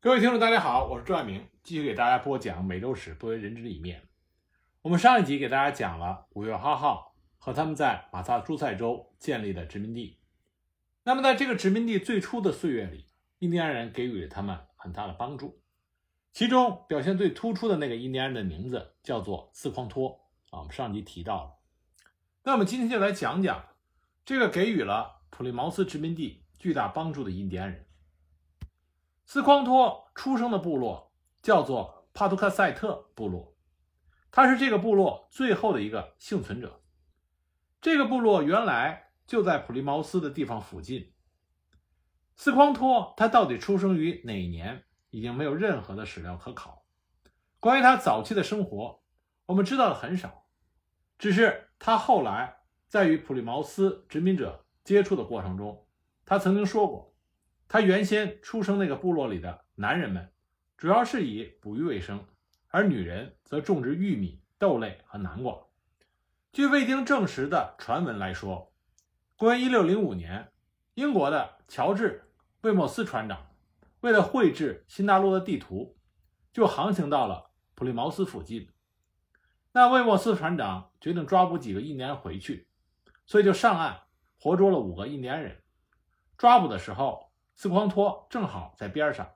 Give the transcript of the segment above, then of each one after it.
各位听众，大家好，我是朱爱明，继续给大家播讲美洲史不为人知的一面。我们上一集给大家讲了五月花号和他们在马萨诸塞州建立的殖民地。那么在这个殖民地最初的岁月里，印第安人给予了他们很大的帮助。其中表现最突出的那个印第安人的名字叫做斯匡托啊，我们上集提到了。那我们今天就来讲讲这个给予了普利茅斯殖民地巨大帮助的印第安人。斯匡托出生的部落叫做帕图克塞特部落，他是这个部落最后的一个幸存者。这个部落原来就在普利茅斯的地方附近。斯匡托他到底出生于哪一年，已经没有任何的史料可考。关于他早期的生活，我们知道的很少，只是他后来在与普利茅斯殖民者接触的过程中，他曾经说过。他原先出生那个部落里的男人们，主要是以捕鱼为生，而女人则种植玉米、豆类和南瓜。据未经证实的传闻来说，公元1605年，英国的乔治·魏莫斯船长为了绘制新大陆的地图，就航行到了普利茅斯附近。那魏莫斯船长决定抓捕几个印第安回去，所以就上岸活捉了五个印第安人。抓捕的时候。斯匡托正好在边上，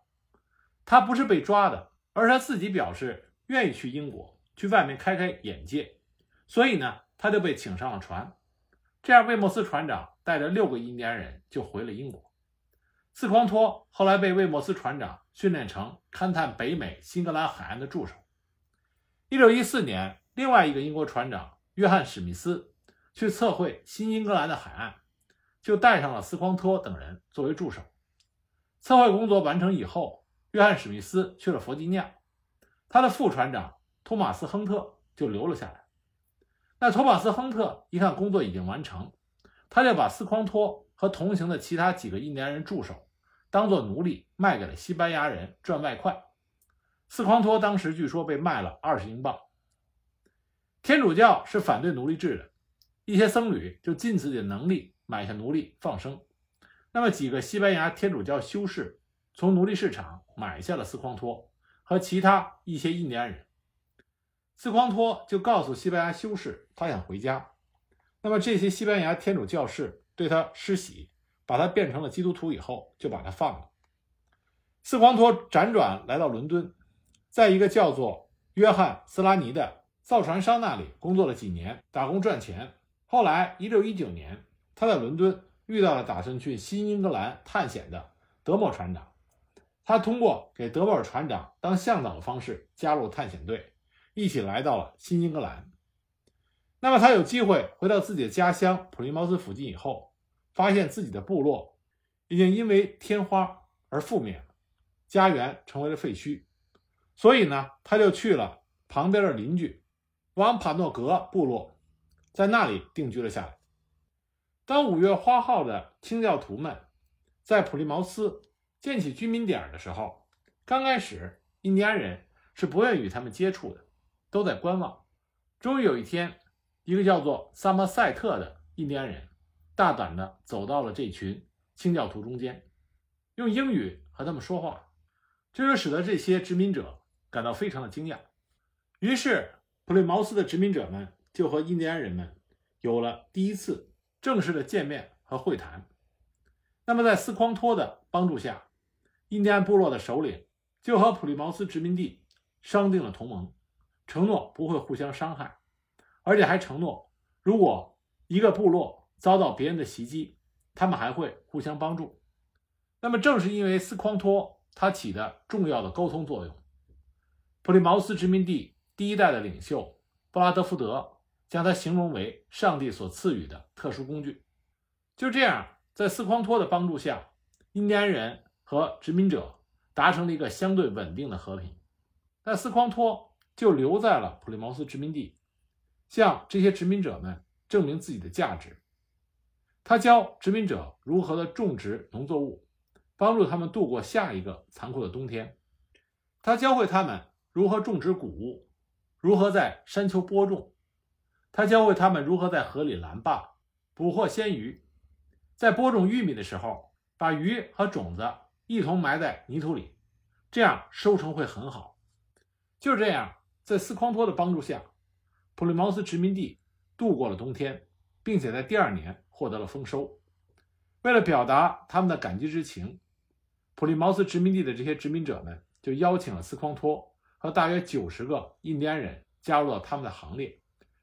他不是被抓的，而是他自己表示愿意去英国，去外面开开眼界，所以呢，他就被请上了船。这样，魏莫斯船长带着六个印第安人就回了英国。斯匡托后来被魏莫斯船长训练成勘探北美新英格兰海岸的助手。一六一四年，另外一个英国船长约翰史密斯去测绘新英格兰的海岸，就带上了斯匡托等人作为助手。测绘工作完成以后，约翰·史密斯去了弗吉尼亚，他的副船长托马斯·亨特就留了下来。那托马斯·亨特一看工作已经完成，他就把斯匡托和同行的其他几个印第安人助手当做奴隶卖给了西班牙人赚外快。斯匡托当时据说被卖了二十英镑。天主教是反对奴隶制的，一些僧侣就尽自己的能力买下奴隶放生。那么几个西班牙天主教修士从奴隶市场买下了斯匡托和其他一些印第安人。斯匡托就告诉西班牙修士，他想回家。那么这些西班牙天主教士对他施洗，把他变成了基督徒以后，就把他放了。斯匡托辗转来到伦敦，在一个叫做约翰斯拉尼的造船商那里工作了几年，打工赚钱。后来，一六一九年，他在伦敦。遇到了打算去新英格兰探险的德莫船长，他通过给德莫尔船长当向导的方式加入探险队，一起来到了新英格兰。那么他有机会回到自己的家乡普利茅斯附近以后，发现自己的部落已经因为天花而覆灭了，家园成为了废墟，所以呢，他就去了旁边的邻居王帕诺格部落，在那里定居了下来。当五月花号的清教徒们在普利茅斯建起居民点的时候，刚开始印第安人是不愿与他们接触的，都在观望。终于有一天，一个叫做萨默塞特的印第安人大胆地走到了这群清教徒中间，用英语和他们说话，这就使得这些殖民者感到非常的惊讶。于是，普利茅斯的殖民者们就和印第安人们有了第一次。正式的见面和会谈。那么，在斯匡托的帮助下，印第安部落的首领就和普利茅斯殖民地商定了同盟，承诺不会互相伤害，而且还承诺，如果一个部落遭到别人的袭击，他们还会互相帮助。那么，正是因为斯匡托他起的重要的沟通作用，普利茅斯殖民地第一代的领袖布拉德福德。将它形容为上帝所赐予的特殊工具。就这样，在斯匡托的帮助下，印第安人和殖民者达成了一个相对稳定的和平。那斯匡托就留在了普利茅斯殖民地，向这些殖民者们证明自己的价值。他教殖民者如何的种植农作物，帮助他们度过下一个残酷的冬天。他教会他们如何种植谷物，如何在山丘播种。他教会他们如何在河里拦坝、捕获鲜鱼，在播种玉米的时候，把鱼和种子一同埋在泥土里，这样收成会很好。就这样，在斯匡托的帮助下，普利茅斯殖民地度过了冬天，并且在第二年获得了丰收。为了表达他们的感激之情，普利茅斯殖民地的这些殖民者们就邀请了斯匡托和大约九十个印第安人加入了他们的行列，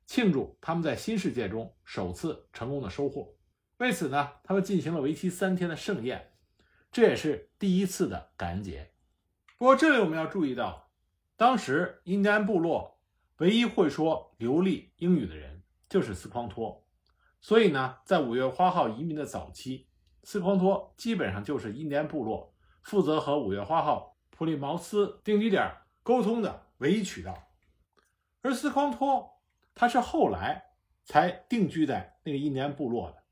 庆祝他们在新世界中首次成功的收获。为此呢，他们进行了为期三天的盛宴，这也是第一次的感恩节。不过这里我们要注意到，当时印第安部落唯一会说流利英语的人就是斯匡托，所以呢，在五月花号移民的早期，斯匡托基本上就是印第安部落负责和五月花号普利茅斯定居点沟通的唯一渠道。而斯匡托他是后来才定居在那个印第安部落的。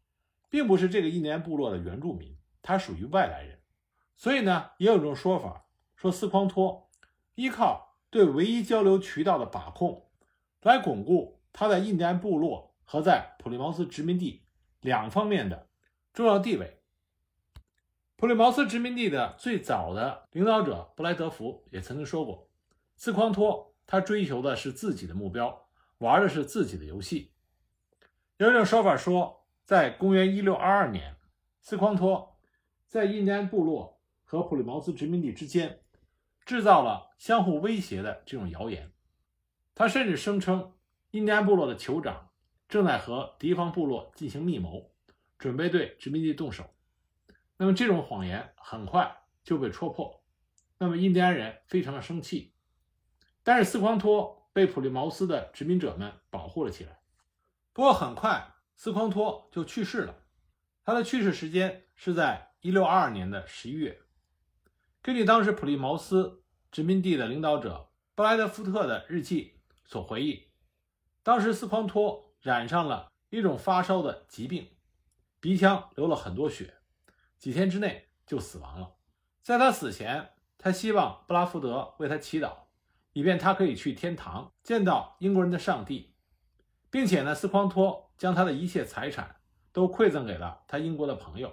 并不是这个印第安部落的原住民，他属于外来人，所以呢，也有一种说法，说斯匡托依靠对唯一交流渠道的把控，来巩固他在印第安部落和在普利茅斯殖民地两方面的重要地位。普利茅斯殖民地的最早的领导者布莱德福也曾经说过，斯匡托他追求的是自己的目标，玩的是自己的游戏。有一种说法说。在公元一六二二年，斯匡托在印第安部落和普利茅斯殖民地之间制造了相互威胁的这种谣言。他甚至声称，印第安部落的酋长正在和敌方部落进行密谋，准备对殖民地动手。那么这种谎言很快就被戳破，那么印第安人非常的生气。但是斯匡托被普利茅斯的殖民者们保护了起来。不过很快。斯匡托就去世了，他的去世时间是在一六二二年的十一月。根据当时普利茅斯殖民地的领导者布莱德福特的日记所回忆，当时斯匡托染上了一种发烧的疾病，鼻腔流了很多血，几天之内就死亡了。在他死前，他希望布拉福德为他祈祷，以便他可以去天堂见到英国人的上帝。并且呢，斯匡托将他的一切财产都馈赠给了他英国的朋友。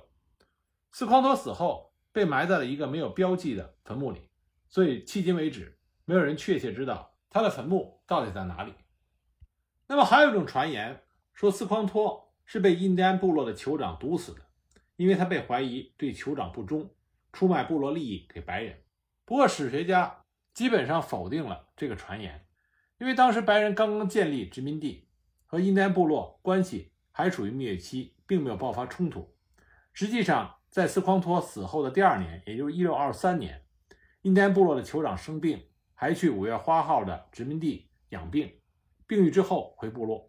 斯匡托死后被埋在了一个没有标记的坟墓里，所以迄今为止没有人确切知道他的坟墓到底在哪里。那么还有一种传言说，斯匡托是被印第安部落的酋长毒死的，因为他被怀疑对酋长不忠，出卖部落利益给白人。不过史学家基本上否定了这个传言，因为当时白人刚刚建立殖民地。和印第安部落关系还处于蜜月期，并没有爆发冲突。实际上，在斯匡托死后的第二年，也就是1623年，印第安部落的酋长生病，还去五月花号的殖民地养病，病愈之后回部落。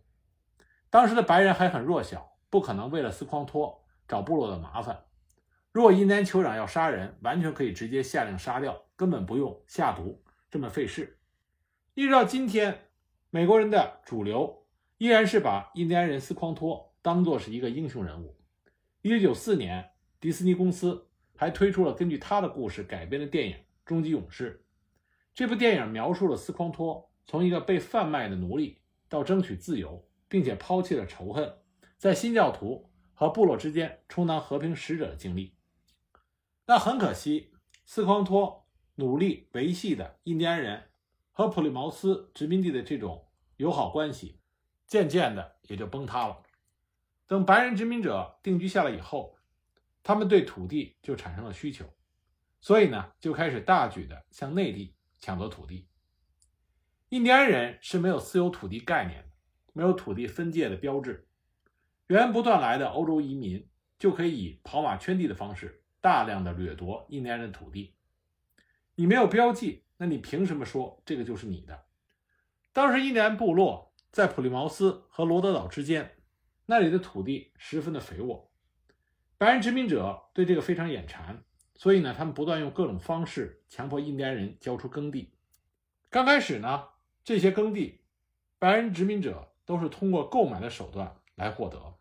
当时的白人还很弱小，不可能为了斯匡托找部落的麻烦。如果印第安酋长要杀人，完全可以直接下令杀掉，根本不用下毒这么费事。一直到今天，美国人的主流。依然是把印第安人斯匡托当作是一个英雄人物。1994年，迪士尼公司还推出了根据他的故事改编的电影《终极勇士》。这部电影描述了斯匡托从一个被贩卖的奴隶到争取自由，并且抛弃了仇恨，在新教徒和部落之间充当和平使者的经历。那很可惜，斯匡托努力维系的印第安人和普利茅斯殖民地的这种友好关系。渐渐的也就崩塌了。等白人殖民者定居下来以后，他们对土地就产生了需求，所以呢，就开始大举的向内地抢夺土地。印第安人是没有私有土地概念的，没有土地分界的标志，源源不断来的欧洲移民就可以以跑马圈地的方式大量的掠夺印第安人的土地。你没有标记，那你凭什么说这个就是你的？当时印第安部落。在普利茅斯和罗德岛之间，那里的土地十分的肥沃，白人殖民者对这个非常眼馋，所以呢，他们不断用各种方式强迫印第安人交出耕地。刚开始呢，这些耕地，白人殖民者都是通过购买的手段来获得。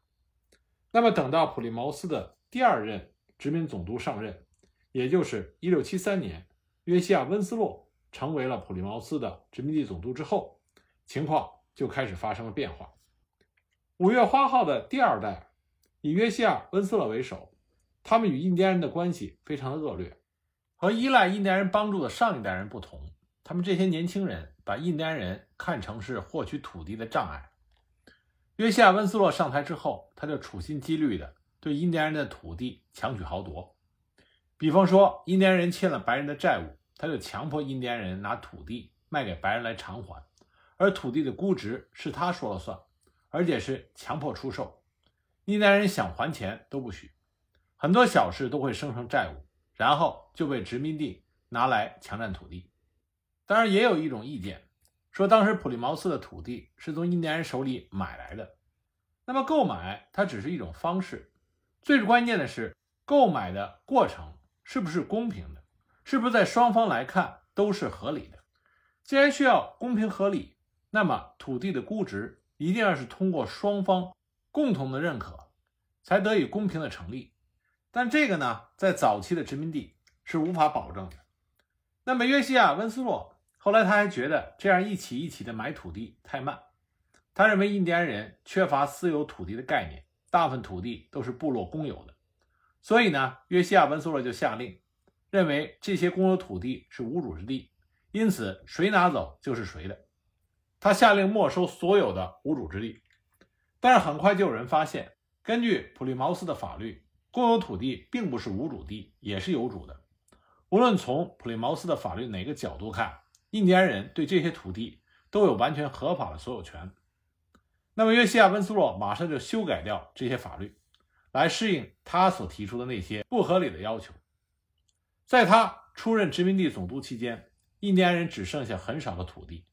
那么，等到普利茅斯的第二任殖民总督上任，也就是1673年，约西亚·温斯洛成为了普利茅斯的殖民地总督之后，情况。就开始发生了变化。五月花号的第二代以约西亚·温斯勒为首，他们与印第安人的关系非常的恶劣，和依赖印第安人帮助的上一代人不同，他们这些年轻人把印第安人看成是获取土地的障碍。约西亚·温斯洛上台之后，他就处心积虑地对印第安人的土地强取豪夺。比方说，印第安人欠了白人的债务，他就强迫印第安人拿土地卖给白人来偿还，而土地的估值是他说了算，而且是强迫出售。印第安人想还钱都不许，很多小事都会生成债务，然后就被殖民地拿来强占土地。当然，也有一种意见说，当时普利茅斯的土地是从印第安人手里买来的。那么，购买它只是一种方式，最关键的是购买的过程是不是公平的，是不是在双方来看都是合理的。既然需要公平合理，那么土地的估值一定要是通过双方。共同的认可，才得以公平的成立。但这个呢，在早期的殖民地是无法保证的。那么约西亚·温斯洛后来他还觉得这样一起一起的买土地太慢，他认为印第安人缺乏私有土地的概念，大部分土地都是部落公有的。所以呢，约西亚·文苏勒就下令，认为这些公有土地是无主之地，因此谁拿走就是谁的。他下令没收所有的无主之地。但是很快就有人发现，根据普利茅斯的法律，公有土地并不是无主地，也是有主的。无论从普利茅斯的法律哪个角度看，印第安人对这些土地都有完全合法的所有权。那么约西亚·温斯洛马上就修改掉这些法律，来适应他所提出的那些不合理的要求。在他出任殖民地总督期间，印第安人只剩下很少的土地，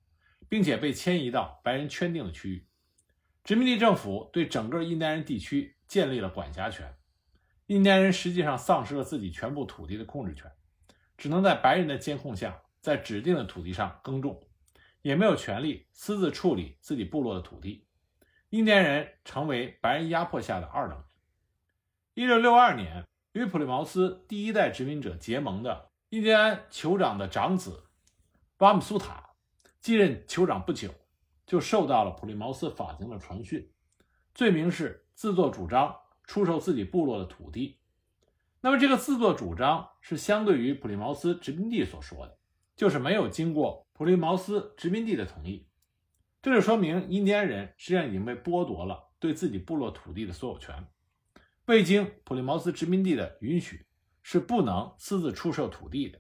并且被迁移到白人圈定的区域。殖民地政府对整个印第安人地区建立了管辖权，印第安人实际上丧失了自己全部土地的控制权，只能在白人的监控下在指定的土地上耕种，也没有权利私自处理自己部落的土地。印第安人成为白人压迫下的二等。一六六二年，与普利茅斯第一代殖民者结盟的印第安酋长的长子巴姆苏塔继任酋长不久。就受到了普利茅斯法庭的传讯，罪名是自作主张出售自己部落的土地。那么，这个自作主张是相对于普利茅斯殖民地所说的，就是没有经过普利茅斯殖民地的同意。这就说明印第安人实际上已经被剥夺了对自己部落土地的所有权，未经普利茅斯殖民地的允许，是不能私自出售土地的。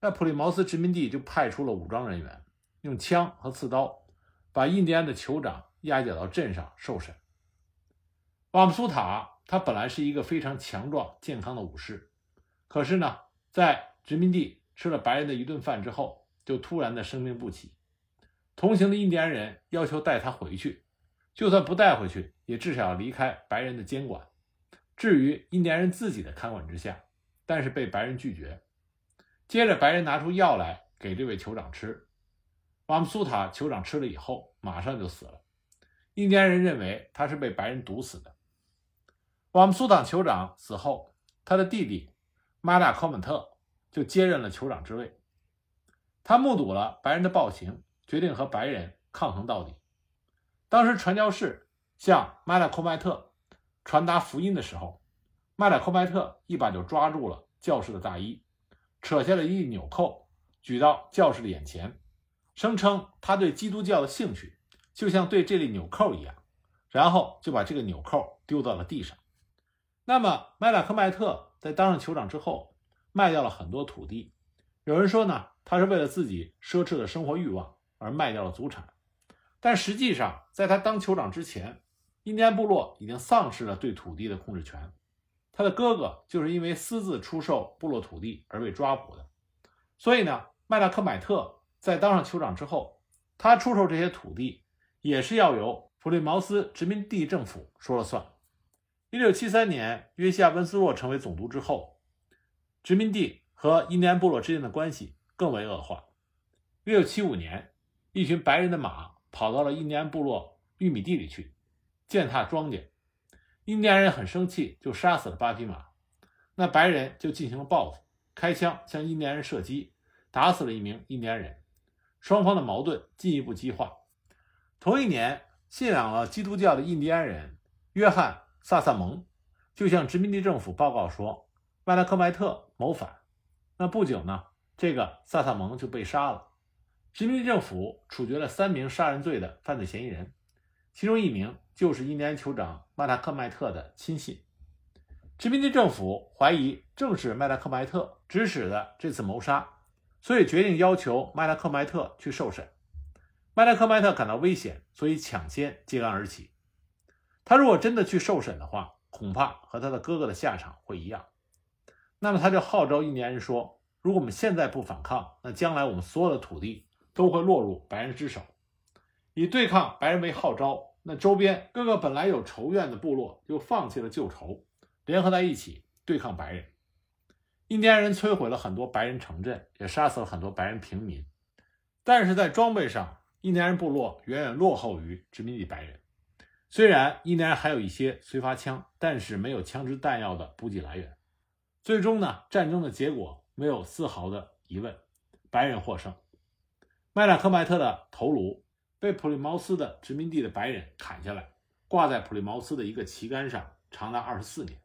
那普利茅斯殖民地就派出了武装人员，用枪和刺刀。把印第安的酋长押解到镇上受审。瓦姆苏塔他本来是一个非常强壮健康的武士，可是呢，在殖民地吃了白人的一顿饭之后，就突然的生病不起。同行的印第安人要求带他回去，就算不带回去，也至少要离开白人的监管，置于印第安人自己的看管之下。但是被白人拒绝。接着，白人拿出药来给这位酋长吃。瓦姆苏塔酋长吃了以后，马上就死了。印第安人认为他是被白人毒死的。瓦姆苏塔酋长死后，他的弟弟马达科本特就接任了酋长之位。他目睹了白人的暴行，决定和白人抗衡到底。当时传教士向麦拉科迈特传达福音的时候，麦拉科迈特一把就抓住了教士的大衣，扯下了一纽扣，举到教士的眼前。声称他对基督教的兴趣就像对这粒纽扣一样，然后就把这个纽扣丢到了地上。那么麦拉克迈特在当上酋长之后，卖掉了很多土地。有人说呢，他是为了自己奢侈的生活欲望而卖掉了祖产。但实际上，在他当酋长之前，印第安部落已经丧失了对土地的控制权。他的哥哥就是因为私自出售部落土地而被抓捕的。所以呢，麦拉克迈特。在当上酋长之后，他出售这些土地也是要由普利茅斯殖民地政府说了算。一六七三年，约西亚·温斯洛成为总督之后，殖民地和印第安部落之间的关系更为恶化。一六七五年，一群白人的马跑到了印第安部落玉米地里去践踏庄稼，印第安人很生气，就杀死了八匹马。那白人就进行了报复，开枪向印第安人射击，打死了一名印第安人。双方的矛盾进一步激化。同一年，信仰了基督教的印第安人约翰·萨萨蒙就向殖民地政府报告说，麦拉克麦特谋反。那不久呢，这个萨萨蒙就被杀了。殖民地政府处决了三名杀人罪的犯罪嫌疑人，其中一名就是印第安酋长麦达克迈特的亲信。殖民地政府怀疑正是麦达克迈特指使的这次谋杀，所以决定要求麦达克迈特去受审。麦达克迈特感到危险，所以抢先揭竿而起。他如果真的去受审的话，恐怕和他的哥哥的下场会一样。那么他就号召印第安人说：“如果我们现在不反抗，那将来我们所有的土地都会落入白人之手。”以对抗白人为号召，那周边各个本来有仇怨的部落又放弃了旧仇。联合在一起对抗白人，印第安人摧毁了很多白人城镇，也杀死了很多白人平民。但是在装备上，印第安人部落远远落后于殖民地白人。虽然印第安人还有一些随发枪，但是没有枪支弹药的补给来源。最终呢，战争的结果没有丝毫的疑问，白人获胜。麦拉克麦特的头颅被普利茅斯的殖民地的白人砍下来，挂在普利茅斯的一个旗杆上，长达二十四年。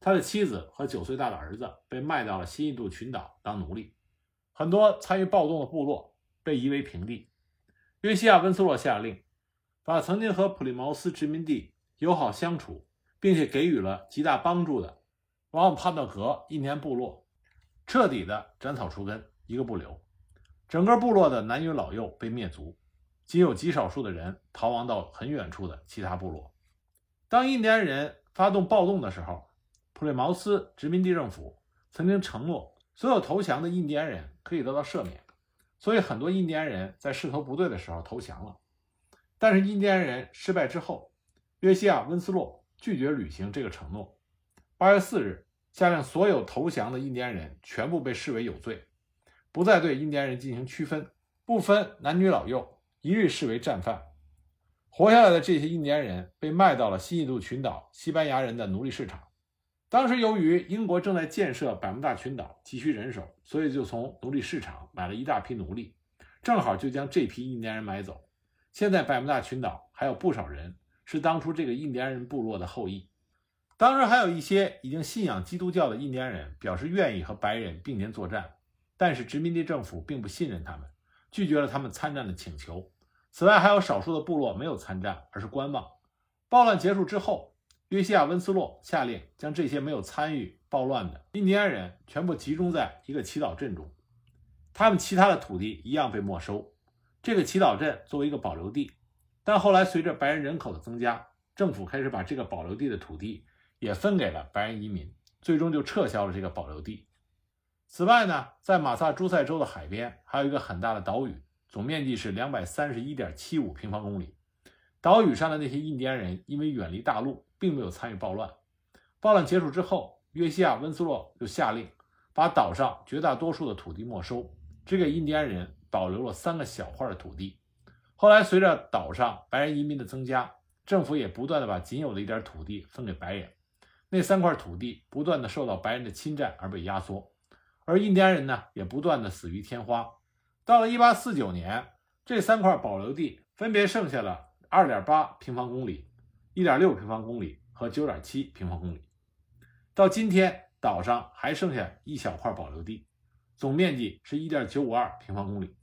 他的妻子和九岁大的儿子被卖到了新印度群岛当奴隶，很多参与暴动的部落被夷为平地。约西亚·温斯洛下令，把曾经和普利茅斯殖民地友好相处，并且给予了极大帮助的瓦姆帕诺格印第安部落彻底的斩草除根，一个不留。整个部落的男女老幼被灭族，仅有极少数的人逃亡到很远处的其他部落。当印第安人发动暴动的时候，普利茅斯殖民地政府曾经承诺，所有投降的印第安人可以得到赦免，所以很多印第安人在势头不对的时候投降了。但是印第安人失败之后，约西亚·温斯洛拒绝履行这个承诺。八月四日，下令所有投降的印第安人全部被视为有罪，不再对印第安人进行区分，不分男女老幼，一律视为战犯。活下来的这些印第安人被卖到了西印度群岛西班牙人的奴隶市场。当时由于英国正在建设百慕大群岛，急需人手，所以就从奴隶市场买了一大批奴隶，正好就将这批印第安人买走。现在百慕大群岛还有不少人是当初这个印第安人部落的后裔。当时还有一些已经信仰基督教的印第安人表示愿意和白人并肩作战，但是殖民地政府并不信任他们，拒绝了他们参战的请求。此外，还有少数的部落没有参战，而是观望。暴乱结束之后。约西亚·温斯洛下令将这些没有参与暴乱的印第安人全部集中在一个祈祷镇中，他们其他的土地一样被没收。这个祈祷镇作为一个保留地，但后来随着白人人口的增加，政府开始把这个保留地的土地也分给了白人移民，最终就撤销了这个保留地。此外呢，在马萨诸塞州的海边还有一个很大的岛屿，总面积是两百三十一点七五平方公里。岛屿上的那些印第安人因为远离大陆。并没有参与暴乱。暴乱结束之后，约西亚·温斯洛就下令把岛上绝大多数的土地没收，只给印第安人保留了三个小块的土地。后来，随着岛上白人移民的增加，政府也不断的把仅有的一点土地分给白人。那三块土地不断的受到白人的侵占而被压缩，而印第安人呢，也不断的死于天花。到了1849年，这三块保留地分别剩下了2.8平方公里。一点六平方公里和九点七平方公里，到今天岛上还剩下一小块保留地，总面积是一点九五二平方公里，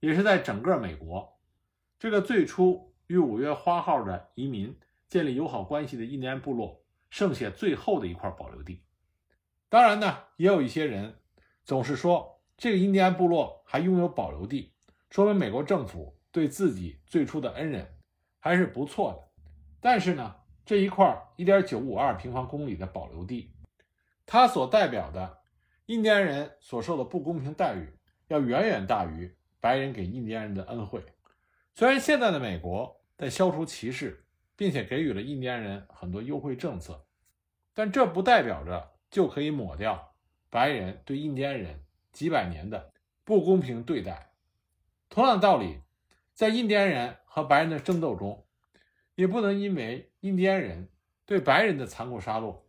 也是在整个美国这个最初与五月花号的移民建立友好关系的印第安部落剩下最后的一块保留地。当然呢，也有一些人总是说这个印第安部落还拥有保留地，说明美国政府对自己最初的恩人还是不错的。但是呢，这一块一点九五二平方公里的保留地，它所代表的印第安人所受的不公平待遇，要远远大于白人给印第安人的恩惠。虽然现在的美国在消除歧视，并且给予了印第安人很多优惠政策，但这不代表着就可以抹掉白人对印第安人几百年的不公平对待。同样道理，在印第安人和白人的争斗中。也不能因为印第安人对白人的残酷杀戮，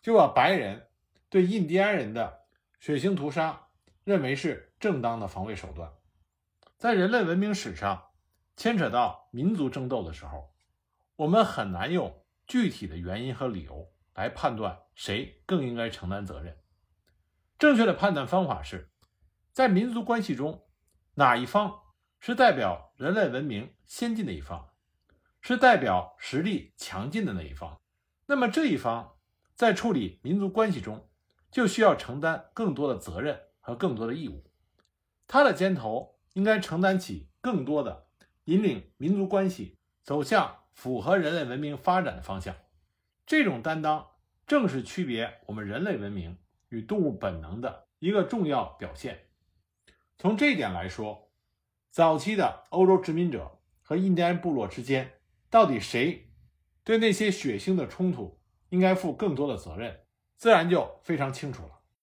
就把白人对印第安人的血腥屠杀认为是正当的防卫手段。在人类文明史上，牵扯到民族争斗的时候，我们很难用具体的原因和理由来判断谁更应该承担责任。正确的判断方法是，在民族关系中，哪一方是代表人类文明先进的一方，是代表实力强劲的那一方，那么这一方在处理民族关系中就需要承担更多的责任和更多的义务，他的肩头应该承担起更多的引领民族关系走向符合人类文明发展的方向。这种担当正是区别我们人类文明与动物本能的一个重要表现。从这一点来说，早期的欧洲殖民者和印第安部落之间，到底谁对那些血腥的冲突应该负更多的责任，自然就非常清楚了。